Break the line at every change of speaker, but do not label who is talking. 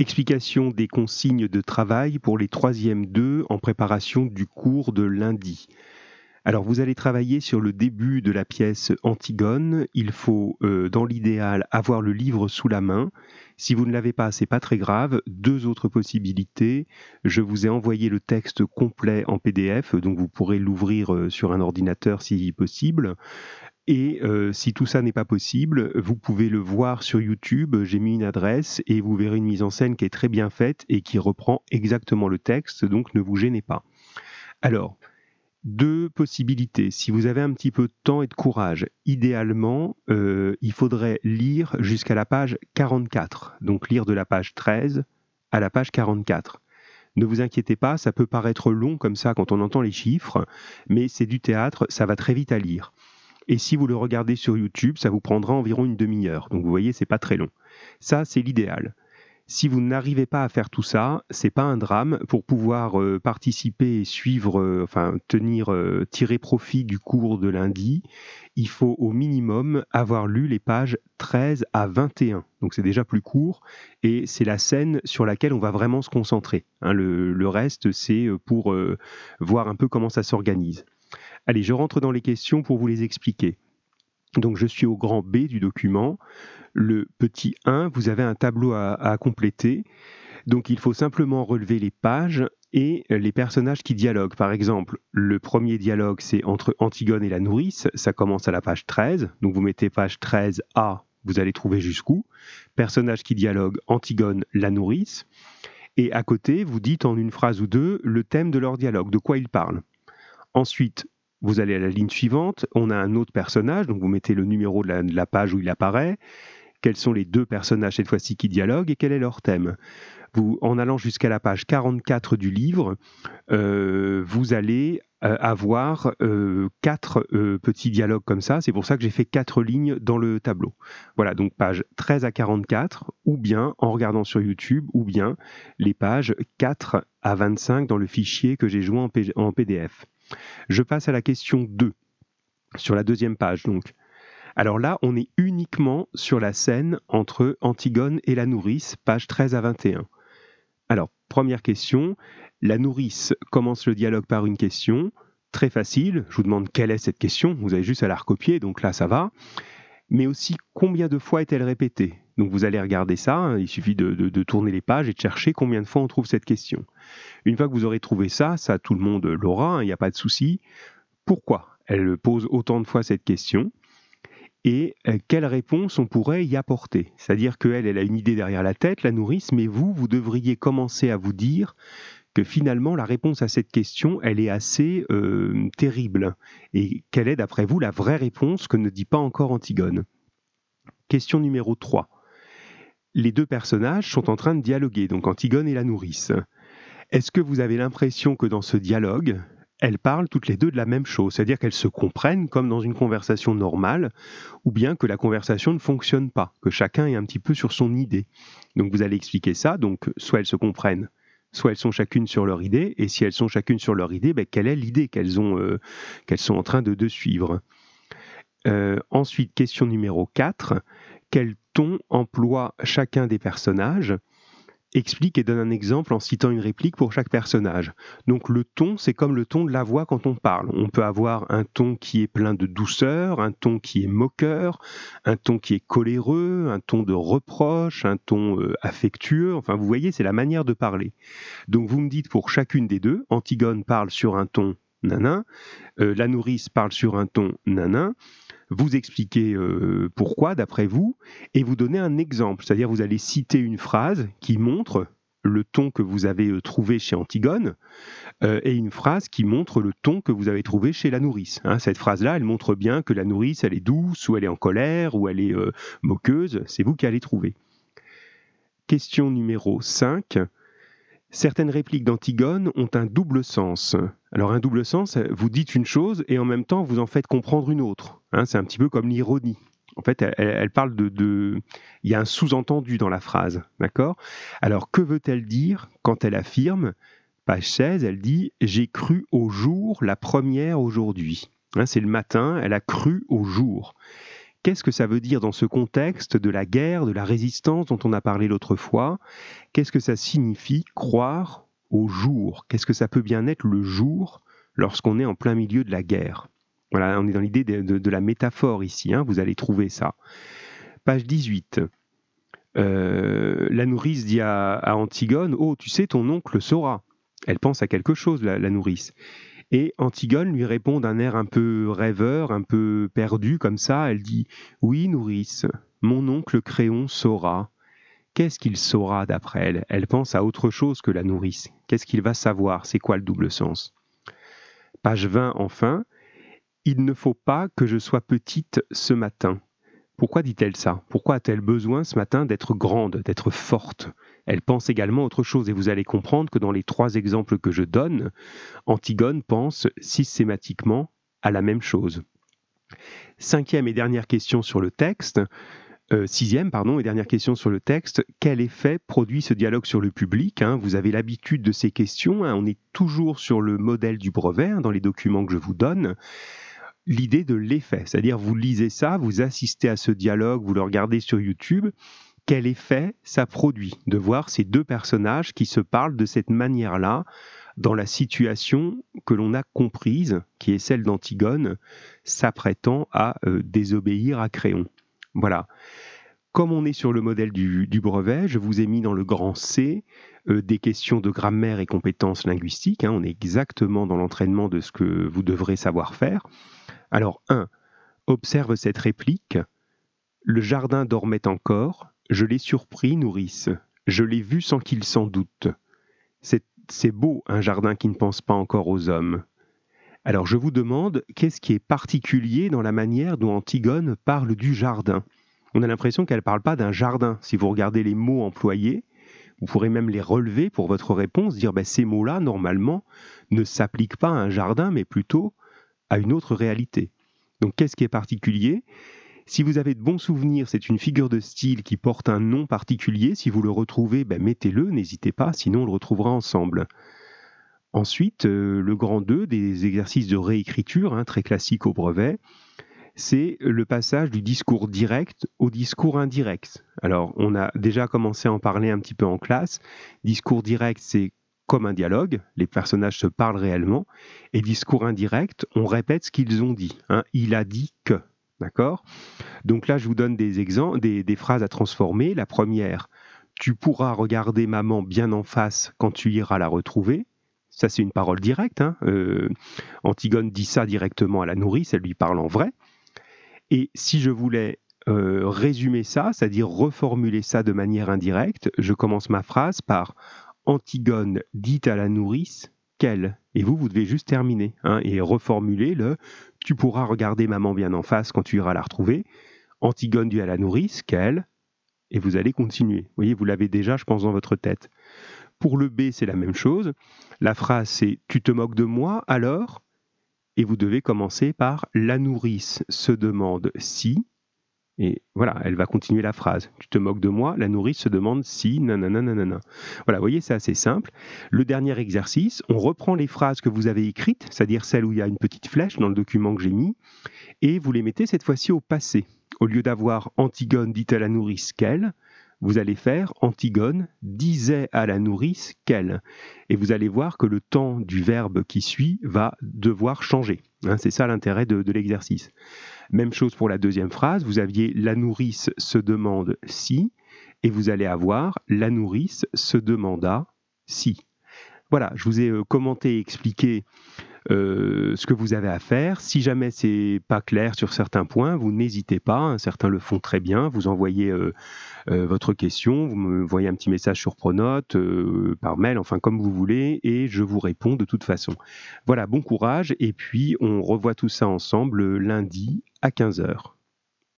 Explication des consignes de travail pour les troisièmes deux en préparation du cours de lundi. Alors vous allez travailler sur le début de la pièce Antigone. Il faut, euh, dans l'idéal, avoir le livre sous la main. Si vous ne l'avez pas, c'est pas très grave. Deux autres possibilités. Je vous ai envoyé le texte complet en PDF, donc vous pourrez l'ouvrir euh, sur un ordinateur si possible. Et euh, si tout ça n'est pas possible, vous pouvez le voir sur YouTube. J'ai mis une adresse et vous verrez une mise en scène qui est très bien faite et qui reprend exactement le texte, donc ne vous gênez pas. Alors, deux possibilités. Si vous avez un petit peu de temps et de courage, idéalement, euh, il faudrait lire jusqu'à la page 44. Donc lire de la page 13 à la page 44. Ne vous inquiétez pas, ça peut paraître long comme ça quand on entend les chiffres, mais c'est du théâtre, ça va très vite à lire. Et si vous le regardez sur YouTube, ça vous prendra environ une demi-heure. Donc vous voyez, c'est pas très long. Ça, c'est l'idéal. Si vous n'arrivez pas à faire tout ça, c'est pas un drame. Pour pouvoir euh, participer et suivre, euh, enfin tenir, euh, tirer profit du cours de lundi, il faut au minimum avoir lu les pages 13 à 21. Donc c'est déjà plus court et c'est la scène sur laquelle on va vraiment se concentrer. Hein. le, reste, c'est pour voir un peu comment ça s'organise. Allez, je rentre dans les questions pour vous les expliquer. Donc je suis au grand B du document. Le petit 1, vous avez un tableau à, compléter. Donc il faut simplement relever les pages et les personnages qui dialoguent. Par exemple, le premier dialogue, c'est entre Antigone et la nourrice. Ça commence à la page 13. Donc vous mettez page 13A, vous allez trouver jusqu'où. Personnage qui dialogue, Antigone, la nourrice. Et à côté, vous dites en une phrase ou deux le thème de leur dialogue, de quoi ils parlent? Ensuite, vous allez à la ligne suivante, on a un autre personnage, donc vous mettez le numéro de la, page où il apparaît, quels sont les deux personnages cette fois-ci qui dialoguent et quel est leur thème? En allant jusqu'à la page 44 du livre, euh, vous allez euh, avoir euh, quatre petits dialogues comme ça. C'est pour ça que j'ai fait quatre lignes dans le tableau. Voilà, donc page 13 à 44, ou bien en regardant sur YouTube, ou bien les pages 4 à 25 dans le fichier que j'ai joué en PDF. Je passe à la question 2, sur la deuxième page donc. Alors là, on est uniquement sur la scène entre Antigone et la nourrice, page 13 à 21. Alors, première question, la nourrice commence le dialogue par une question, très facile, je vous demande quelle est cette question, vous avez juste à la recopier, donc là ça va, mais aussi combien de fois est-elle répétée? Donc vous allez regarder ça, hein, il suffit de, tourner les pages et de chercher combien de fois on trouve cette question. Une fois que vous aurez trouvé ça, ça tout le monde l'aura, hein, il n'y a pas de souci. Pourquoi elle pose autant de fois cette question et euh, quelle réponse on pourrait y apporter? C'est-à-dire qu'elle, elle a une idée derrière la tête, la nourrice, mais vous, vous devriez commencer à vous dire que finalement la réponse à cette question, elle est assez euh, terrible. Et quelle est d'après vous la vraie réponse que ne dit pas encore Antigone? Question numéro 3 les deux personnages sont en train de dialoguer, donc Antigone et la nourrice. Est-ce que vous avez l'impression que dans ce dialogue, elles parlent toutes les deux de la même chose, c'est-à-dire qu'elles se comprennent comme dans une conversation normale, ou bien que la conversation ne fonctionne pas, que chacun est un petit peu sur son idée. Donc vous allez expliquer ça, donc soit elles se comprennent, soit elles sont chacune sur leur idée, et si elles sont chacune sur leur idée, ben, quelle est l'idée qu'elles ont, euh, qu'elles sont en train de, suivre? Euh, Ensuite, question numéro 4, quel ton emploie chacun des personnages explique et donne un exemple en citant une réplique pour chaque personnage. Donc le ton, c'est comme le ton de la voix quand on parle. On peut avoir un ton qui est plein de douceur, un ton qui est moqueur, un ton qui est coléreux, un ton de reproche, un ton euh, affectueux. Enfin, vous voyez, c'est la manière de parler. Donc vous me dites pour chacune des deux, Antigone parle sur un ton nanin, euh, la nourrice parle sur un ton nanin, vous expliquez euh, pourquoi, d'après vous, et vous donnez un exemple. C'est-à-dire, vous allez citer une phrase qui montre le ton que vous avez euh, trouvé chez Antigone euh, et une phrase qui montre le ton que vous avez trouvé chez la nourrice. Hein. cette phrase-là, elle montre bien que la nourrice, elle est douce, ou elle est en colère, ou elle est moqueuse. C'est vous qui allez trouver. Question numéro 5. Certaines répliques d'Antigone ont un double sens. Alors un double sens, vous dites une chose et en même temps vous en faites comprendre une autre. Hein, c'est un petit peu comme l'ironie. En fait, elle, parle de, Il y a un sous-entendu dans la phrase, Alors que veut-elle dire quand elle affirme, page 16, elle dit « J'ai cru au jour la première aujourd'hui hein, C'est le matin, elle a cru au jour. Qu'est-ce que ça veut dire dans ce contexte de la guerre, de la résistance dont on a parlé l'autre fois? Qu'est-ce que ça signifie croire au jour? Qu'est-ce que ça peut bien être le jour lorsqu'on est en plein milieu de la guerre? Voilà, on est dans l'idée de, la métaphore ici, hein, vous allez trouver ça. Page 18. Euh, la nourrice dit à, Antigone Oh, tu sais, ton oncle saura. Elle pense à quelque chose, la, nourrice. Et Antigone lui répond d'un air un peu rêveur, un peu perdu comme ça. Elle dit Oui, nourrice, mon oncle Créon saura. Qu'est-ce qu'il saura d'après elle? Elle pense à autre chose que la nourrice. Qu'est-ce qu'il va savoir? C'est quoi le double sens? Page 20 enfin. Il ne faut pas que je sois petite ce matin. Pourquoi dit-elle ça? Pourquoi a-t-elle besoin ce matin d'être grande, d'être forte? Elle pense également autre chose et vous allez comprendre que dans les trois exemples que je donne, Antigone pense systématiquement à la même chose. Cinquième et dernière question sur le texte. Euh, sixième, pardon, et dernière question sur le texte. Quel effet produit ce dialogue sur le public hein? Vous avez l'habitude de ces questions. Hein? on est toujours sur le modèle du brevet hein, dans les documents que je vous donne l'idée de l'effet. C'est-à-dire, vous lisez ça, vous assistez à ce dialogue, vous le regardez sur YouTube. Quel effet ça produit de voir ces deux personnages qui se parlent de cette manière-là dans la situation que l'on a comprise, qui est celle d'Antigone, s'apprêtant à euh, désobéir à Créon. Voilà. Comme on est sur le modèle du, brevet, je vous ai mis dans le grand C euh, des questions de grammaire et compétences linguistiques. Hein. on est exactement dans l'entraînement de ce que vous devrez savoir faire. Alors 1. Observe cette réplique. Le jardin dormait encore. Je l'ai surpris, nourrice. Je l'ai vu sans qu'il s'en doute. C'est beau un jardin qui ne pense pas encore aux hommes. Alors je vous demande, qu'est-ce qui est particulier dans la manière dont Antigone parle du jardin? On a l'impression qu'elle ne parle pas d'un jardin. Si vous regardez les mots employés, vous pourrez même les relever pour votre réponse, dire ben, ces mots-là, normalement, ne s'appliquent pas à un jardin, mais plutôt à une autre réalité. Donc qu'est-ce qui est particulier? Si vous avez de bons souvenirs, c'est une figure de style qui porte un nom particulier. Si vous le retrouvez, ben, mettez-le, n'hésitez pas, sinon on le retrouvera ensemble. Ensuite, euh, le grand 2 des exercices de réécriture, hein, très classique au brevet, c'est le passage du discours direct au discours indirect. Alors, on a déjà commencé à en parler un petit peu en classe. Discours direct, c'est comme un dialogue, les personnages se parlent réellement, et discours indirect, on répète ce qu'ils ont dit. Hein. Il a dit que. D'accord? Donc là, je vous donne des exemples, des, phrases à transformer. La première, tu pourras regarder maman bien en face quand tu iras la retrouver. Ça, c'est une parole directe. Hein. Euh, Antigone dit ça directement à la nourrice, elle lui parle en vrai. Et si je voulais euh, résumer ça, c'est-à-dire reformuler ça de manière indirecte, je commence ma phrase par Antigone dit à la nourrice qu'elle. Et vous, vous devez juste terminer hein, et reformuler le Tu pourras regarder maman bien en face quand tu iras la retrouver. Antigone dit à la nourrice qu'elle. Et vous allez continuer. Vous voyez, vous l'avez déjà, je pense, dans votre tête. Pour le B, c'est la même chose. La phrase, c'est Tu te moques de moi alors? Et vous devez commencer par La nourrice se demande si. Et voilà, elle va continuer la phrase. Tu te moques de moi La nourrice se demande si, nanana, nanana. Voilà, vous voyez, c'est assez simple. Le dernier exercice, on reprend les phrases que vous avez écrites, c'est-à-dire celles où il y a une petite flèche dans le document que j'ai mis, et vous les mettez cette fois-ci au passé. Au lieu d'avoir Antigone dit à la nourrice qu'elle, vous allez faire Antigone disait à la nourrice qu'elle. Et vous allez voir que le temps du verbe qui suit va devoir changer. Hein, c'est ça l'intérêt de l'exercice. Même chose pour la deuxième phrase, vous aviez la nourrice se demande si, et vous allez avoir la nourrice se demanda si. Voilà, je vous ai euh, commenté et expliqué euh, ce que vous avez à faire. Si jamais c'est pas clair sur certains points, vous n'hésitez pas. Hein, certains le font très bien. Vous envoyez euh, votre question, vous me voyez un petit message sur Pronote, par mail, enfin comme vous voulez, et je vous réponds de toute façon. Voilà, bon courage. Et puis on revoit tout ça ensemble lundi à 15h.